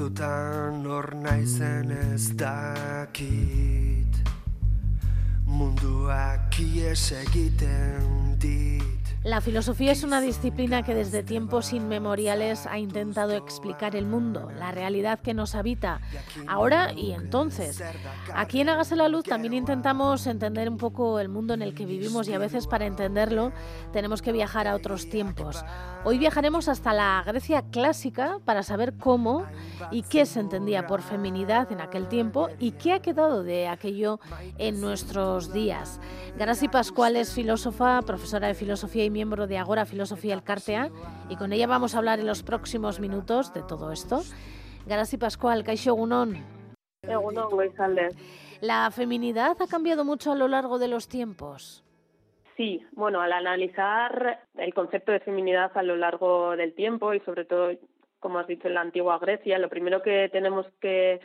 batzutan hor naizen ez dakit. Munduak ies egiten dit La filosofía es una disciplina que desde tiempos inmemoriales ha intentado explicar el mundo, la realidad que nos habita, ahora y entonces. Aquí en Hágase la Luz también intentamos entender un poco el mundo en el que vivimos y a veces para entenderlo tenemos que viajar a otros tiempos. Hoy viajaremos hasta la Grecia clásica para saber cómo y qué se entendía por feminidad en aquel tiempo y qué ha quedado de aquello en nuestros días. Garasi Pascual es filósofa, profesora de filosofía y miembro de Agora Filosofía El Cartea y con ella vamos a hablar en los próximos minutos de todo esto. Garasi Pascual, Kaixo Gunón. ¿La feminidad ha cambiado mucho a lo largo de los tiempos? Sí, bueno, al analizar el concepto de feminidad a lo largo del tiempo y sobre todo, como has dicho, en la antigua Grecia, lo primero que tenemos que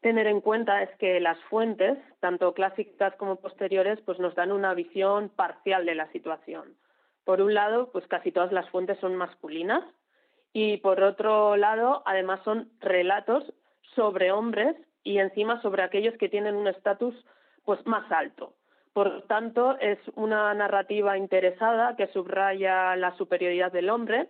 tener en cuenta es que las fuentes, tanto clásicas como posteriores, pues nos dan una visión parcial de la situación. Por un lado, pues casi todas las fuentes son masculinas y por otro lado, además son relatos sobre hombres y encima sobre aquellos que tienen un estatus pues más alto. Por tanto, es una narrativa interesada que subraya la superioridad del hombre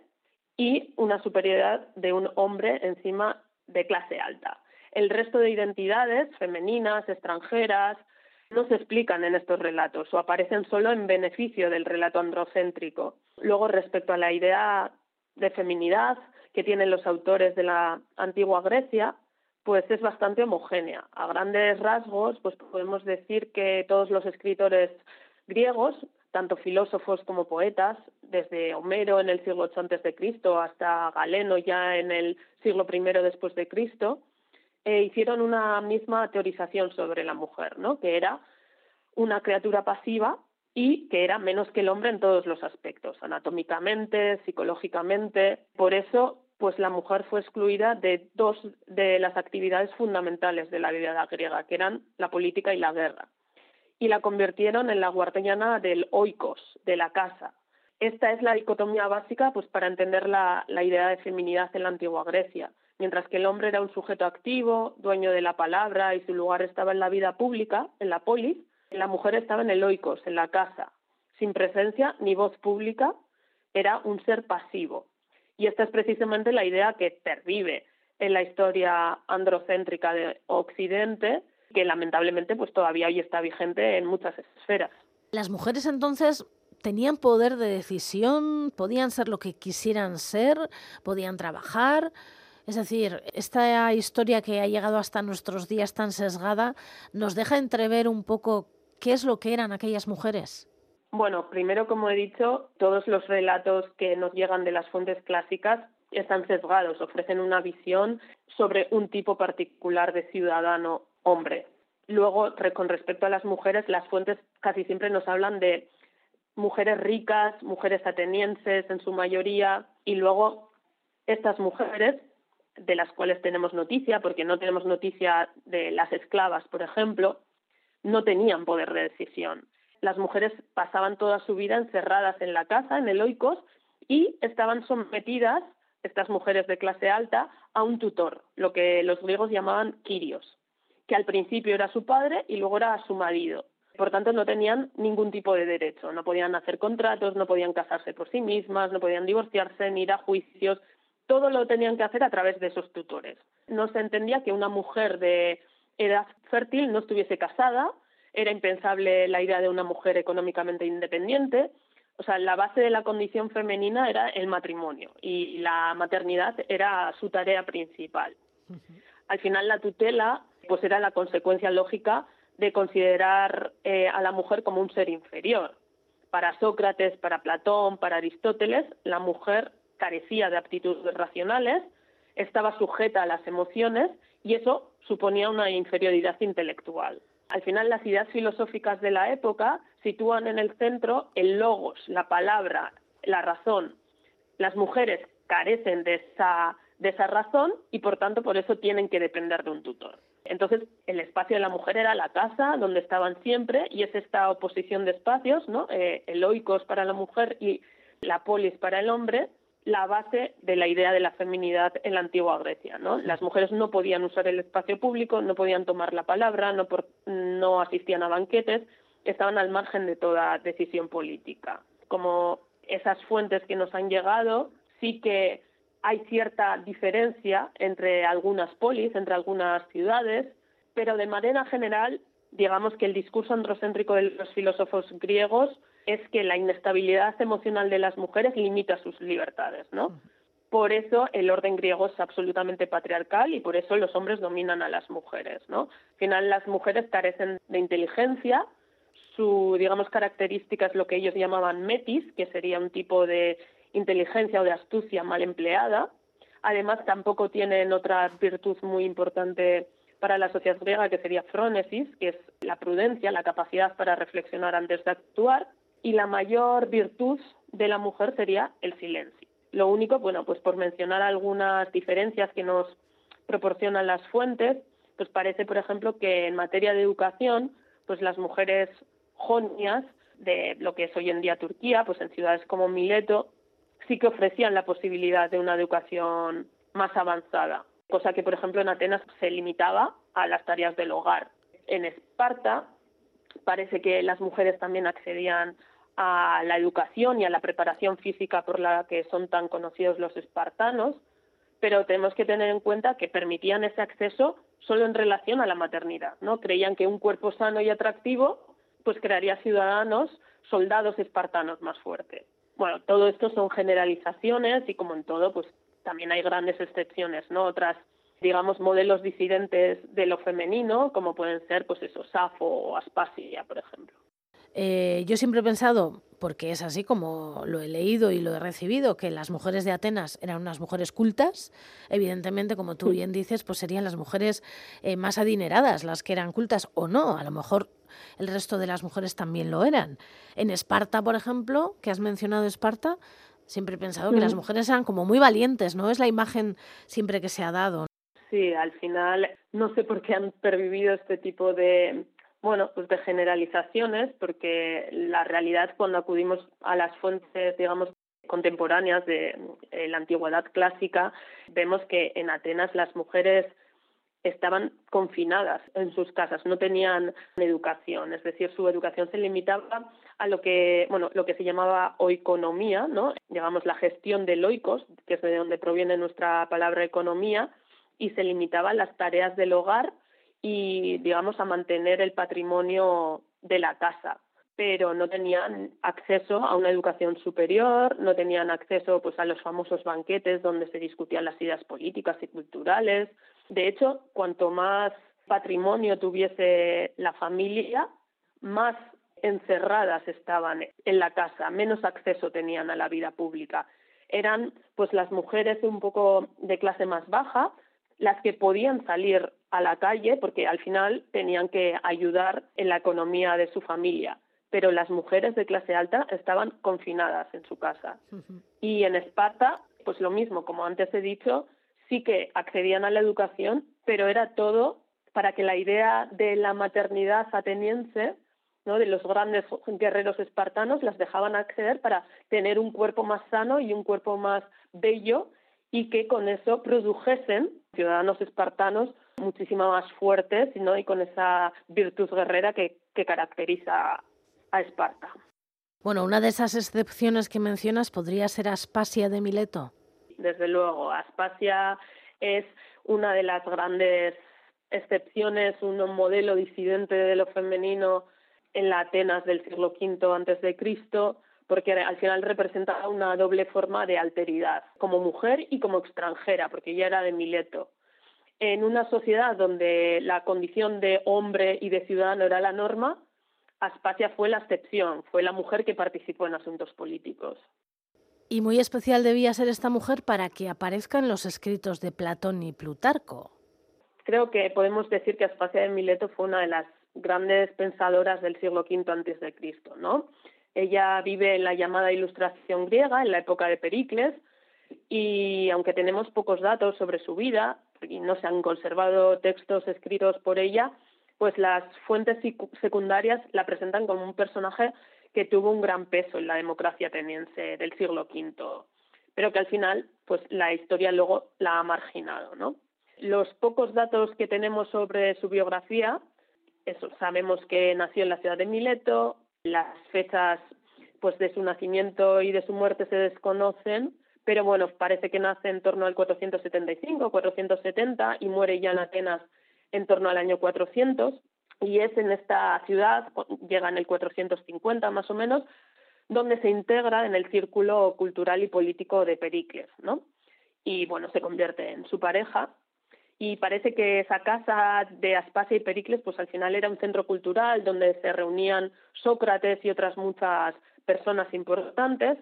y una superioridad de un hombre encima de clase alta. El resto de identidades femeninas, extranjeras, no se explican en estos relatos o aparecen solo en beneficio del relato androcéntrico. Luego, respecto a la idea de feminidad que tienen los autores de la antigua Grecia, pues es bastante homogénea. A grandes rasgos, pues podemos decir que todos los escritores griegos, tanto filósofos como poetas, desde Homero en el siglo VIII antes de Cristo hasta Galeno ya en el siglo I después de Cristo, eh, hicieron una misma teorización sobre la mujer, ¿no? Que era una criatura pasiva y que era menos que el hombre en todos los aspectos, anatómicamente, psicológicamente. Por eso pues la mujer fue excluida de dos de las actividades fundamentales de la vida griega, que eran la política y la guerra, y la convirtieron en la guardiana del oikos, de la casa. Esta es la dicotomía básica pues, para entender la, la idea de feminidad en la antigua Grecia. Mientras que el hombre era un sujeto activo, dueño de la palabra y su lugar estaba en la vida pública, en la polis, la mujer estaba en el oikos, en la casa, sin presencia ni voz pública, era un ser pasivo, y esta es precisamente la idea que pervive en la historia androcéntrica de Occidente, que lamentablemente pues todavía hoy está vigente en muchas esferas. Las mujeres entonces tenían poder de decisión, podían ser lo que quisieran ser, podían trabajar. Es decir, esta historia que ha llegado hasta nuestros días tan sesgada nos deja entrever un poco qué es lo que eran aquellas mujeres. Bueno, primero, como he dicho, todos los relatos que nos llegan de las fuentes clásicas están sesgados, ofrecen una visión sobre un tipo particular de ciudadano hombre. Luego, con respecto a las mujeres, las fuentes casi siempre nos hablan de mujeres ricas, mujeres atenienses en su mayoría, y luego estas mujeres, de las cuales tenemos noticia, porque no tenemos noticia de las esclavas, por ejemplo, no tenían poder de decisión las mujeres pasaban toda su vida encerradas en la casa, en el oikos, y estaban sometidas, estas mujeres de clase alta, a un tutor, lo que los griegos llamaban Kyrios, que al principio era su padre y luego era su marido. Por tanto, no tenían ningún tipo de derecho, no podían hacer contratos, no podían casarse por sí mismas, no podían divorciarse ni ir a juicios, todo lo tenían que hacer a través de esos tutores. No se entendía que una mujer de edad fértil no estuviese casada, era impensable la idea de una mujer económicamente independiente. O sea, la base de la condición femenina era el matrimonio y la maternidad era su tarea principal. Al final, la tutela pues era la consecuencia lógica de considerar eh, a la mujer como un ser inferior. Para Sócrates, para Platón, para Aristóteles, la mujer carecía de aptitudes racionales, estaba sujeta a las emociones y eso suponía una inferioridad intelectual. Al final, las ideas filosóficas de la época sitúan en el centro el logos, la palabra, la razón. Las mujeres carecen de esa, razón y, por tanto, por eso tienen que depender de un tutor. Entonces, el espacio de la mujer era la casa, donde estaban siempre, y es esta oposición de espacios, ¿no? Eh, el oikos para la mujer y la polis para el hombre, la base de la idea de la feminidad en la antigua Grecia, ¿no? Las mujeres no podían usar el espacio público, no podían tomar la palabra, no, no asistían a banquetes, estaban al margen de toda decisión política. Como esas fuentes que nos han llegado, sí que hay cierta diferencia entre algunas polis, entre algunas ciudades, pero de manera general, digamos que el discurso androcéntrico de los filósofos griegos es que la inestabilidad emocional de las mujeres limita sus libertades, ¿no? Por eso el orden griego es absolutamente patriarcal y por eso los hombres dominan a las mujeres, ¿no? Al final las mujeres carecen de inteligencia, su, digamos, característica es lo que ellos llamaban metis, que sería un tipo de inteligencia o de astucia mal empleada. Además, tampoco tienen otra virtud muy importante para la sociedad griega, que sería frónesis, que es la prudencia, la capacidad para reflexionar antes de actuar. Y la mayor virtud de la mujer sería el silencio. Lo único, bueno, pues por mencionar algunas diferencias que nos proporcionan las fuentes, pues parece, por ejemplo, que en materia de educación, pues las mujeres jonias de lo que es hoy en día Turquía, pues en ciudades como Mileto, sí que ofrecían la posibilidad de una educación más avanzada, cosa que, por ejemplo, en Atenas se limitaba a las tareas del hogar. En Esparta parece que las mujeres también accedían a la educación y a la preparación física por la que son tan conocidos los espartanos, pero tenemos que tener en cuenta que permitían ese acceso solo en relación a la maternidad, ¿no? Creían que un cuerpo sano y atractivo pues crearía ciudadanos, soldados espartanos más fuertes. Bueno, todo esto son generalizaciones y como en todo, pues también hay grandes excepciones, ¿no? Otras, digamos, modelos disidentes de lo femenino, como pueden ser, pues eso, Safo o Aspasia, por ejemplo. Eh, yo siempre he pensado, porque es así como lo he leído y lo he recibido, que las mujeres de Atenas eran unas mujeres cultas. Evidentemente, como tú bien dices, pues serían las mujeres eh, más adineradas las que eran cultas o no. A lo mejor el resto de las mujeres también lo eran. En Esparta, por ejemplo, que has mencionado Esparta, siempre he pensado que las mujeres eran como muy valientes, ¿no? Es la imagen siempre que se ha dado. Sí, al final no sé por qué han pervivido este tipo de bueno, pues de generalizaciones, porque la realidad cuando acudimos a las fuentes, digamos, contemporáneas de eh, la antigüedad clásica, vemos que en Atenas las mujeres estaban confinadas en sus casas, no tenían educación, es decir, su educación se limitaba a lo que, bueno, lo que se llamaba oikonomía, ¿no? Digamos la gestión del oikos, que es de donde proviene nuestra palabra economía, y se limitaba a las tareas del hogar y, digamos, a mantener el patrimonio de la casa pero no tenían acceso a una educación superior, no tenían acceso pues a los famosos banquetes donde se discutían las ideas políticas y culturales, de hecho, cuanto más patrimonio tuviese la familia, más encerradas estaban en la casa, menos acceso tenían a la vida pública. Eran pues las mujeres un poco de clase más baja las que podían salir a la calle porque al final tenían que ayudar en la economía de su familia, pero las mujeres de clase alta estaban confinadas en su casa. Y en Esparta, pues lo mismo, como antes he dicho, sí que accedían a la educación, pero era todo para que la idea de la maternidad ateniense, ¿no? de los grandes guerreros espartanos, las dejaban acceder para tener un cuerpo más sano y un cuerpo más bello y que con eso produjesen ciudadanos espartanos muchísimo más fuertes ¿no? y con esa virtud guerrera que, que caracteriza a Esparta. Bueno, una de esas excepciones que mencionas podría ser Aspasia de Mileto desde luego. Aspasia es una de las grandes excepciones, un modelo disidente de lo femenino en la Atenas del siglo V antes de Cristo, porque al final representa una doble forma de alteridad, como mujer y como extranjera, porque ella era de Mileto. En una sociedad donde la condición de hombre y de ciudadano era la norma, Aspasia fue la excepción, fue la mujer que participó en asuntos políticos. Y muy especial debía ser esta mujer para que aparezcan los escritos de Platón y Plutarco. Creo que podemos decir que Aspasia de Mileto fue una de las grandes pensadoras del siglo V antes de Cristo, ¿no? Ella vive en la llamada Ilustración griega, en la época de Pericles, y aunque tenemos pocos datos sobre su vida y no se han conservado textos escritos por ella, pues las fuentes secundarias la presentan como un personaje que tuvo un gran peso en la democracia ateniense del siglo V. pero que al final pues la historia luego la ha marginado, ¿no? Los pocos datos que tenemos sobre su biografía, sabemos que nació en la ciudad de Mileto, las fechas pues de su nacimiento y de su muerte se desconocen, pero bueno, parece que nace en torno al 475, 470 y muere ya en Atenas en torno al año 400 y es en esta ciudad, llega en el 450 más o menos, donde se integra en el círculo cultural y político de Pericles, ¿no? Y bueno, se convierte en su pareja y parece que esa casa de Aspasia y Pericles pues al final era un centro cultural donde se reunían Sócrates y otras muchas personas importantes.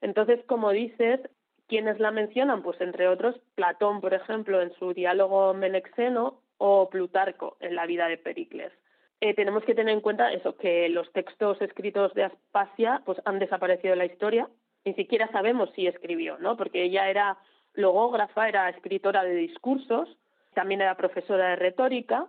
Entonces, como dices, quienes la mencionan? Pues entre otros Platón, por ejemplo, en su diálogo Menexeno o Plutarco en la vida de Pericles. Eh, tenemos que tener en cuenta eso, que los textos escritos de Aspasia pues han desaparecido de la historia, ni siquiera sabemos si escribió, ¿no? Porque ella era logógrafa, era escritora de discursos, también era profesora de retórica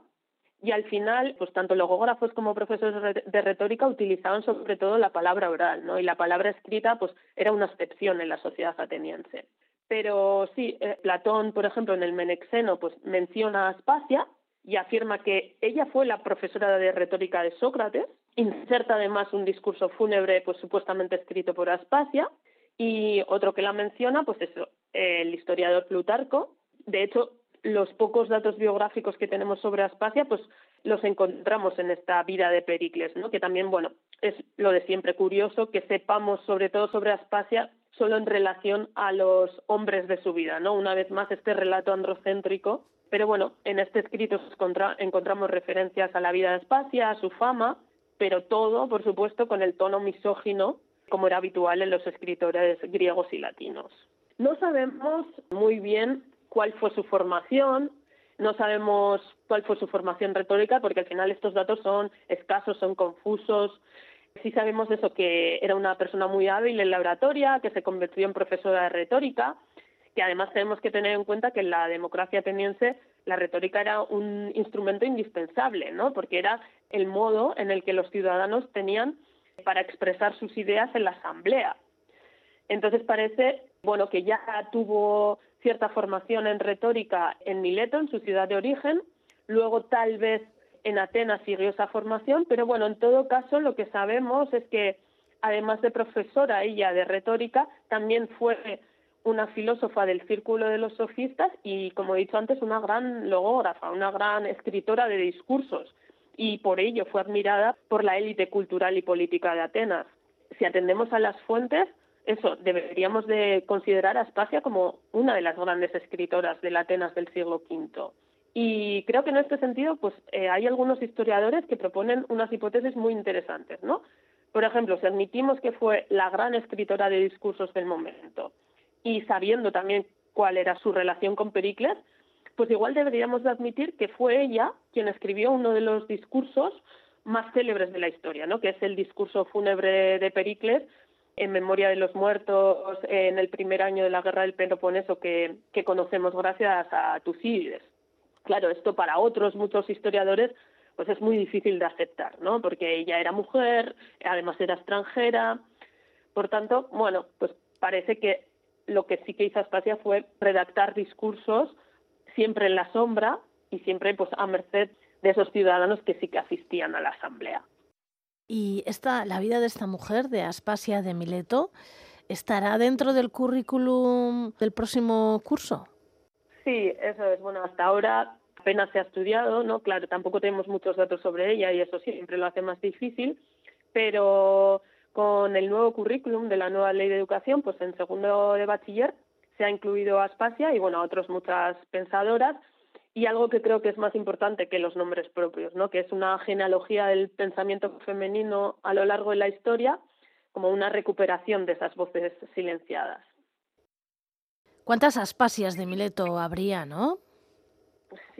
y al final, pues tanto logógrafos como profesores de retórica utilizaban sobre todo la palabra oral, ¿no? Y la palabra escrita, pues era una excepción en la sociedad ateniense. Pero sí, eh, Platón, por ejemplo, en el Menexeno, pues menciona a Aspasia y afirma que ella fue la profesora de retórica de Sócrates, inserta además un discurso fúnebre, pues supuestamente escrito por Aspasia, y otro que la menciona, pues es el historiador Plutarco. De hecho, los pocos datos biográficos que tenemos sobre Aspasia, pues los encontramos en esta vida de Pericles, ¿no? Que también, bueno, es lo de siempre curioso que sepamos sobre todo sobre Aspasia solo en relación a los hombres de su vida, ¿no? Una vez más este relato androcéntrico, pero bueno, en este escrito encontramos referencias a la vida de Aspasia, a su fama, pero todo, por supuesto, con el tono misógino como era habitual en los escritores griegos y latinos. No sabemos muy bien cuál fue su formación, no sabemos cuál fue su formación retórica, porque al final estos datos son escasos, son confusos. Sí sabemos eso, que era una persona muy hábil en la oratoria, que se convirtió en profesora de retórica, que además tenemos que tener en cuenta que en la democracia ateniense la retórica era un instrumento indispensable, ¿no? Porque era el modo en el que los ciudadanos tenían para expresar sus ideas en la asamblea. Entonces parece, bueno, que ya tuvo cierta formación en retórica en Mileto, en su ciudad de origen, luego tal vez en Atenas siguió esa formación, pero bueno, en todo caso lo que sabemos es que además de profesora ella de retórica, también fue una filósofa del círculo de los sofistas y, como he dicho antes, una gran logógrafa, una gran escritora de discursos. Y por ello fue admirada por la élite cultural y política de Atenas. Si atendemos a las fuentes, eso, deberíamos de considerar a Aspasia como una de las grandes escritoras de la Atenas del siglo V. Y creo que en este sentido, pues eh, hay algunos historiadores que proponen unas hipótesis muy interesantes, ¿no? Por ejemplo, si admitimos que fue la gran escritora de discursos del momento y sabiendo también cuál era su relación con Pericles, pues igual deberíamos de admitir que fue ella quien escribió uno de los discursos más célebres de la historia, ¿no? que es el discurso fúnebre de Pericles en memoria de los muertos en el primer año de la guerra del Peloponeso que, que conocemos gracias a Tucídides. Claro, esto para otros muchos historiadores pues es muy difícil de aceptar, ¿no? Porque ella era mujer, además era extranjera, por tanto, bueno, pues parece que lo que sí que hizo Aspasia fue redactar discursos siempre en la sombra y siempre pues a merced de esos ciudadanos que sí que asistían a la asamblea. Y esta, la vida de esta mujer, de Aspasia de Mileto, ¿estará dentro del currículum del próximo curso? Sí, eso es. Bueno, hasta ahora apenas se ha estudiado, ¿no? Claro, tampoco tenemos muchos datos sobre ella y eso siempre lo hace más difícil, pero con el nuevo currículum de la nueva ley de educación, pues en segundo de bachiller se ha incluido a Aspasia y bueno, a otras muchas pensadoras y algo que creo que es más importante que los nombres propios, ¿no? que es una genealogía del pensamiento femenino a lo largo de la historia, como una recuperación de esas voces silenciadas. ¿Cuántas aspasias de Mileto habría, no?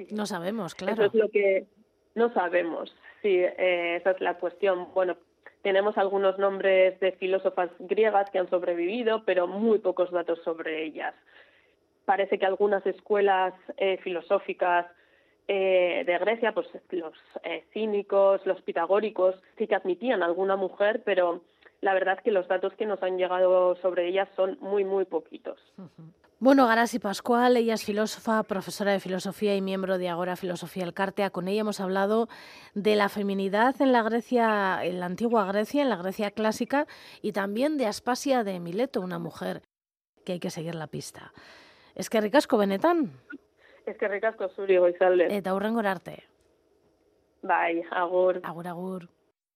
No sabemos, claro. Eso es lo que no sabemos, sí, eh, esa es la cuestión. Bueno, tenemos algunos nombres de filósofas griegas que han sobrevivido, pero muy pocos datos sobre ellas parece que algunas escuelas eh, filosóficas eh, de Grecia, pues los eh, cínicos, los pitagóricos, sí que admitían alguna mujer, pero la verdad es que los datos que nos han llegado sobre ellas son muy, muy poquitos. Bueno, Garasi Pascual, ella es filósofa, profesora de filosofía y miembro de Agora Filosofía El Cartea. Con ella hemos hablado de la feminidad en la Grecia, en la antigua Grecia, en la Grecia clásica, y también de Aspasia de Mileto, una mujer que hay que seguir la pista. Eskerrik asko benetan. Eskerrik asko zuri goizalde. Eta hurrengora arte. Bai, agur. Agur, agur.